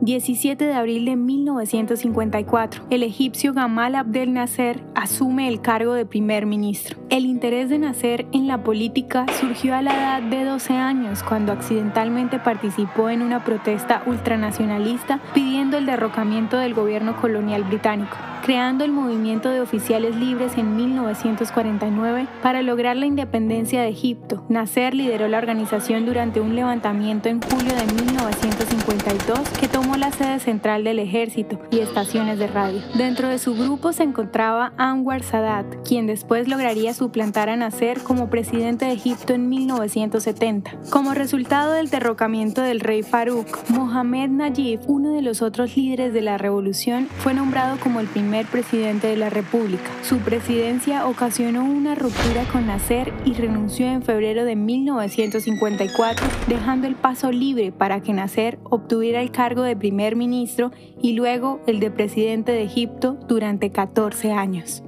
17 de abril de 1954, el egipcio Gamal Abdel Nasser asume el cargo de primer ministro. El interés de Nasser en la política surgió a la edad de 12 años, cuando accidentalmente participó en una protesta ultranacionalista pidiendo el derrocamiento del gobierno colonial británico creando el movimiento de oficiales libres en 1949 para lograr la independencia de Egipto. Nasser lideró la organización durante un levantamiento en julio de 1952 que tomó la sede central del ejército y estaciones de radio. Dentro de su grupo se encontraba Anwar Sadat, quien después lograría suplantar a Nasser como presidente de Egipto en 1970. Como resultado del derrocamiento del rey Farouk, Mohamed Najib, uno de los otros líderes de la revolución, fue nombrado como el primer presidente de la República. Su presidencia ocasionó una ruptura con Nasser y renunció en febrero de 1954, dejando el paso libre para que Nasser obtuviera el cargo de primer ministro y luego el de presidente de Egipto durante 14 años.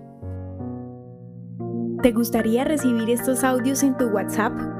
¿Te gustaría recibir estos audios en tu WhatsApp?